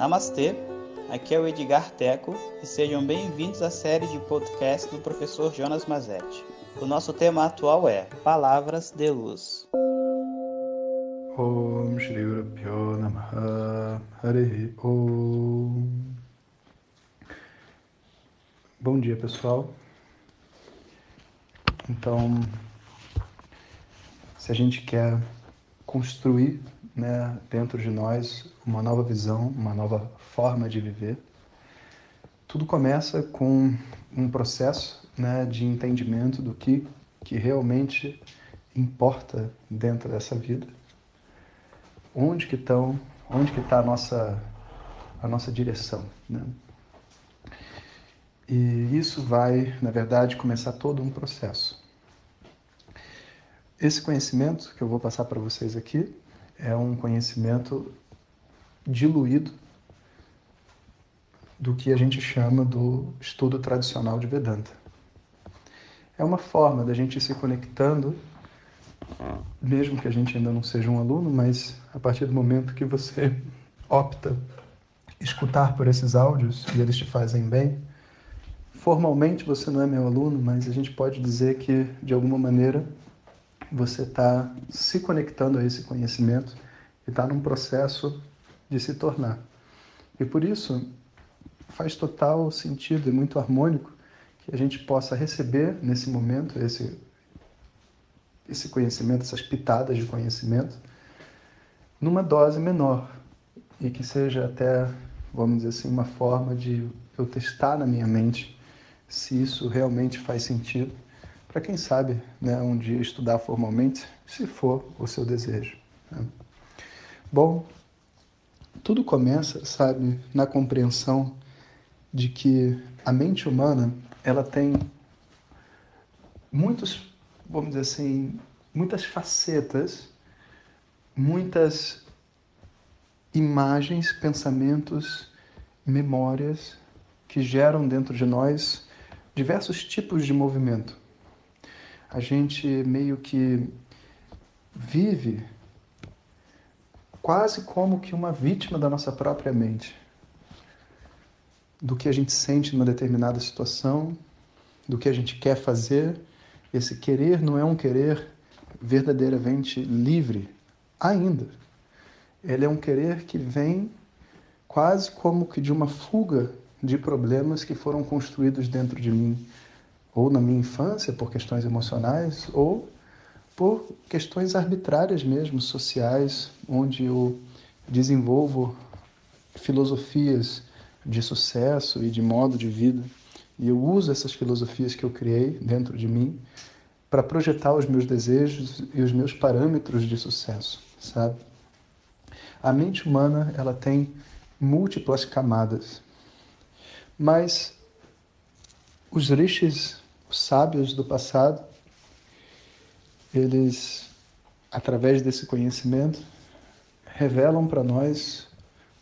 Namastê, aqui é o Edgar Teco e sejam bem-vindos à série de podcast do professor Jonas Mazetti. O nosso tema atual é Palavras de Luz. Om Shri Om Bom dia, pessoal. Então, se a gente quer construir né, dentro de nós uma nova visão, uma nova forma de viver. Tudo começa com um processo né, de entendimento do que, que realmente importa dentro dessa vida. Onde que estão, onde que está a nossa, a nossa direção, né? E isso vai, na verdade, começar todo um processo. Esse conhecimento que eu vou passar para vocês aqui é um conhecimento diluído do que a gente chama do estudo tradicional de Vedanta. É uma forma da gente ir se conectando, mesmo que a gente ainda não seja um aluno, mas a partir do momento que você opta escutar por esses áudios e eles te fazem bem, formalmente você não é meu aluno, mas a gente pode dizer que de alguma maneira você está se conectando a esse conhecimento e está num processo de se tornar. E por isso faz total sentido e muito harmônico que a gente possa receber nesse momento esse esse conhecimento, essas pitadas de conhecimento, numa dose menor e que seja até, vamos dizer assim, uma forma de eu testar na minha mente se isso realmente faz sentido para quem sabe né, um dia estudar formalmente, se for o seu desejo. Né? Bom, tudo começa, sabe, na compreensão de que a mente humana ela tem muitos, vamos dizer assim, muitas facetas, muitas imagens, pensamentos, memórias que geram dentro de nós diversos tipos de movimento a gente meio que vive quase como que uma vítima da nossa própria mente, do que a gente sente numa determinada situação, do que a gente quer fazer. Esse querer não é um querer verdadeiramente livre ainda. Ele é um querer que vem quase como que de uma fuga de problemas que foram construídos dentro de mim ou na minha infância por questões emocionais, ou por questões arbitrárias mesmo, sociais, onde eu desenvolvo filosofias de sucesso e de modo de vida. E eu uso essas filosofias que eu criei dentro de mim para projetar os meus desejos e os meus parâmetros de sucesso, sabe? A mente humana, ela tem múltiplas camadas. Mas os rishis os sábios do passado, eles, através desse conhecimento, revelam para nós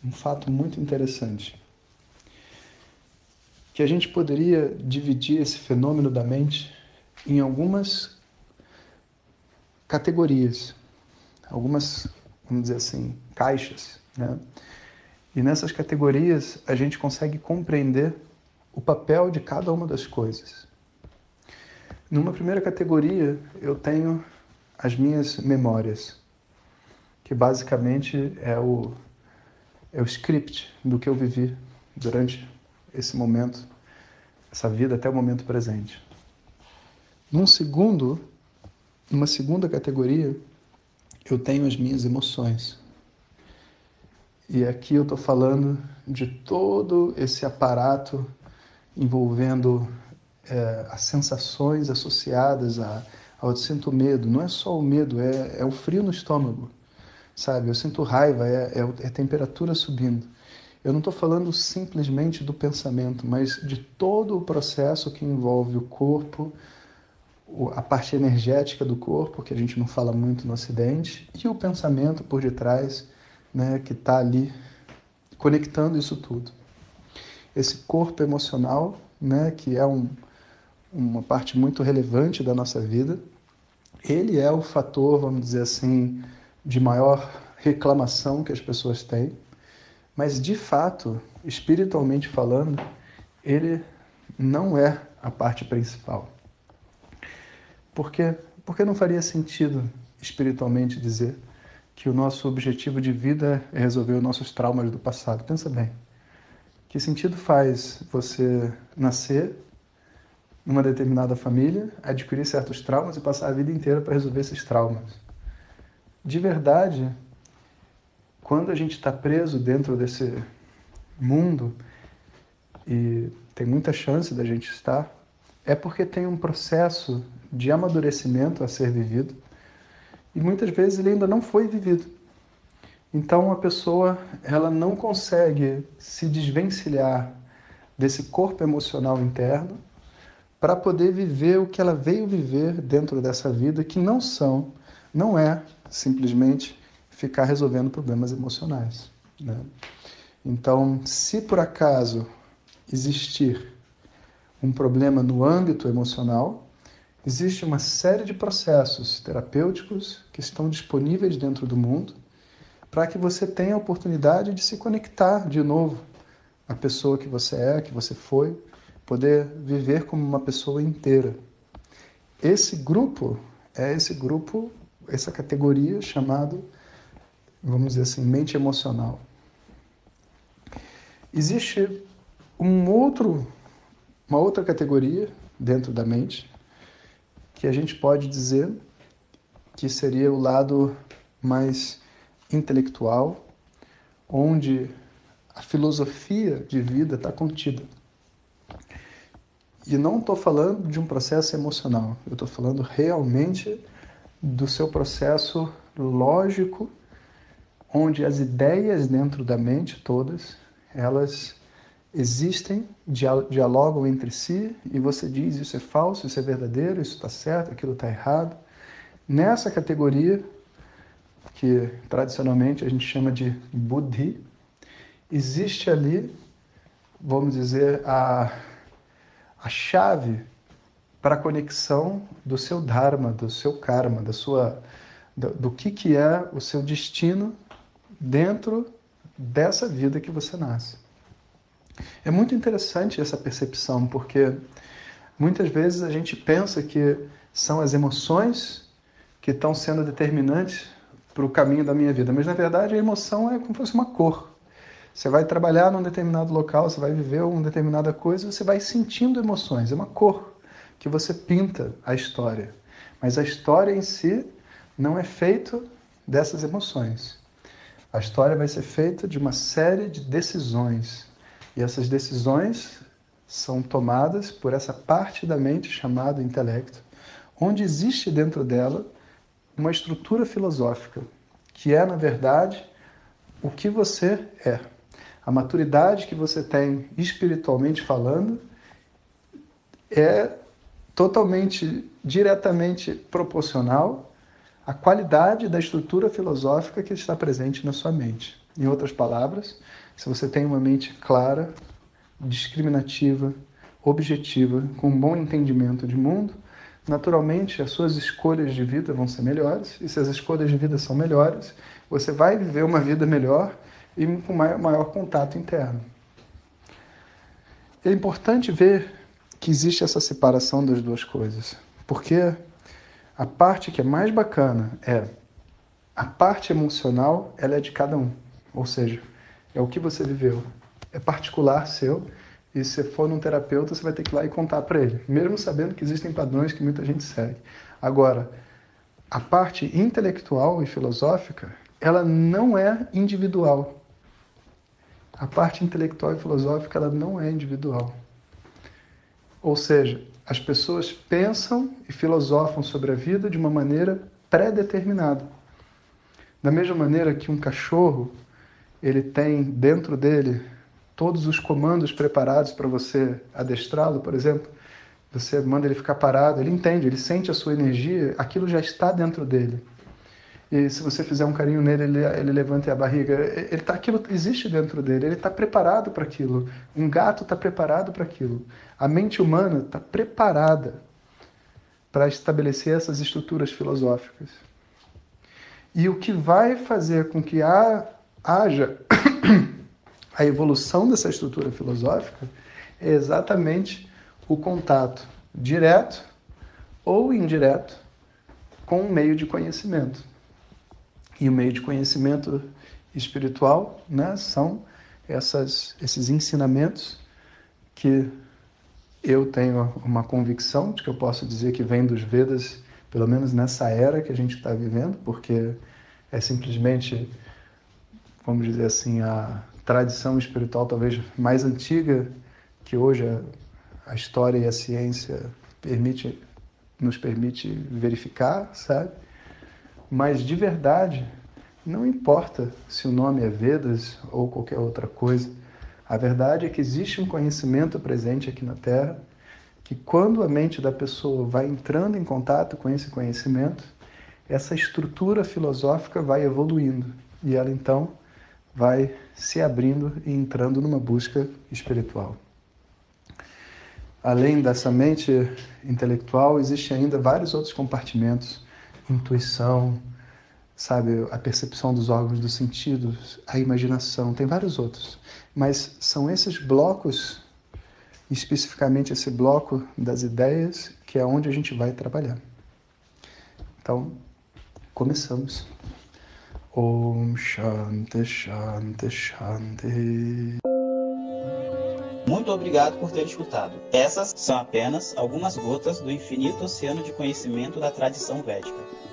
um fato muito interessante. Que a gente poderia dividir esse fenômeno da mente em algumas categorias, algumas, vamos dizer assim, caixas. Né? E nessas categorias a gente consegue compreender o papel de cada uma das coisas. Numa primeira categoria, eu tenho as minhas memórias, que basicamente é o, é o script do que eu vivi durante esse momento, essa vida até o momento presente. Num segundo, numa segunda categoria, eu tenho as minhas emoções. E aqui eu estou falando de todo esse aparato envolvendo é, as sensações associadas a, ao eu sinto medo. Não é só o medo, é, é o frio no estômago, sabe? Eu sinto raiva, é, é, é temperatura subindo. Eu não estou falando simplesmente do pensamento, mas de todo o processo que envolve o corpo, a parte energética do corpo, que a gente não fala muito no Ocidente, e o pensamento por detrás, né, que está ali conectando isso tudo. Esse corpo emocional, né, que é um, uma parte muito relevante da nossa vida. Ele é o fator, vamos dizer assim, de maior reclamação que as pessoas têm, Mas de fato, espiritualmente falando, ele não é a parte principal. Por quê? Porque não faria sentido espiritualmente dizer que o nosso objetivo de vida é resolver os nossos traumas do passado. Pensa bem. Que sentido faz você nascer numa determinada família, adquirir certos traumas e passar a vida inteira para resolver esses traumas? De verdade, quando a gente está preso dentro desse mundo, e tem muita chance da gente estar, é porque tem um processo de amadurecimento a ser vivido e muitas vezes ele ainda não foi vivido. Então a pessoa ela não consegue se desvencilhar desse corpo emocional interno para poder viver o que ela veio viver dentro dessa vida, que não são, não é simplesmente ficar resolvendo problemas emocionais. Né? Então, se por acaso existir um problema no âmbito emocional, existe uma série de processos terapêuticos que estão disponíveis dentro do mundo para que você tenha a oportunidade de se conectar de novo à pessoa que você é, que você foi, poder viver como uma pessoa inteira. Esse grupo é esse grupo, essa categoria chamado, vamos dizer assim, mente emocional. Existe um outro, uma outra categoria dentro da mente que a gente pode dizer que seria o lado mais intelectual, onde a filosofia de vida está contida. E não estou falando de um processo emocional, eu estou falando realmente do seu processo lógico, onde as ideias dentro da mente todas, elas existem, dialogam entre si e você diz isso é falso, isso é verdadeiro, isso está certo, aquilo está errado. Nessa categoria, que tradicionalmente a gente chama de Buddhi, existe ali, vamos dizer, a, a chave para a conexão do seu Dharma, do seu Karma, da sua, do, do que, que é o seu destino dentro dessa vida que você nasce. É muito interessante essa percepção, porque muitas vezes a gente pensa que são as emoções que estão sendo determinantes para o caminho da minha vida, mas na verdade a emoção é como se fosse uma cor. Você vai trabalhar num determinado local, você vai viver uma determinada coisa, você vai sentindo emoções, é uma cor que você pinta a história. Mas a história em si não é feita dessas emoções. A história vai ser feita de uma série de decisões e essas decisões são tomadas por essa parte da mente chamada intelecto, onde existe dentro dela uma estrutura filosófica, que é, na verdade, o que você é. A maturidade que você tem espiritualmente falando é totalmente, diretamente proporcional à qualidade da estrutura filosófica que está presente na sua mente. Em outras palavras, se você tem uma mente clara, discriminativa, objetiva, com um bom entendimento de mundo, naturalmente as suas escolhas de vida vão ser melhores, e se as escolhas de vida são melhores, você vai viver uma vida melhor e com maior, contato interno. É importante ver que existe essa separação das duas coisas, porque a parte que é mais bacana é a parte emocional, ela é de cada um, ou seja, é o que você viveu. É particular seu. E se for num terapeuta, você vai ter que ir lá e contar para ele, mesmo sabendo que existem padrões que muita gente segue. Agora, a parte intelectual e filosófica, ela não é individual. A parte intelectual e filosófica, ela não é individual. Ou seja, as pessoas pensam e filosofam sobre a vida de uma maneira pré-determinada. Da mesma maneira que um cachorro ele tem dentro dele todos os comandos preparados para você adestrá-lo, por exemplo. Você manda ele ficar parado, ele entende, ele sente a sua energia, aquilo já está dentro dele. E se você fizer um carinho nele, ele, ele levanta a barriga. Ele tá, aquilo existe dentro dele, ele está preparado para aquilo. Um gato está preparado para aquilo. A mente humana está preparada para estabelecer essas estruturas filosóficas. E o que vai fazer com que haja a evolução dessa estrutura filosófica é exatamente o contato direto ou indireto com um meio de conhecimento. E o meio de conhecimento espiritual né, são essas, esses ensinamentos que eu tenho uma convicção de que eu posso dizer que vem dos Vedas, pelo menos nessa era que a gente está vivendo, porque é simplesmente, vamos dizer assim, a tradição espiritual talvez mais antiga que hoje a, história e a ciência permite, nos permite verificar, sabe? Mas de verdade, não importa se o nome é Vedas ou qualquer outra coisa, a verdade é que existe um conhecimento presente aqui na Terra que, quando a mente da pessoa vai entrando em contato com esse conhecimento, essa estrutura filosófica vai evoluindo e ela então vai se abrindo e entrando numa busca espiritual. Além dessa mente intelectual, existem ainda vários outros compartimentos: intuição, sabe, a percepção dos órgãos dos sentidos, a imaginação, tem vários outros. Mas são esses blocos, especificamente esse bloco das ideias, que é onde a gente vai trabalhar. Então, começamos. Om Shanti Shanti Shanti. Muito obrigado por ter escutado. Essas são apenas algumas gotas do infinito oceano de conhecimento da tradição védica.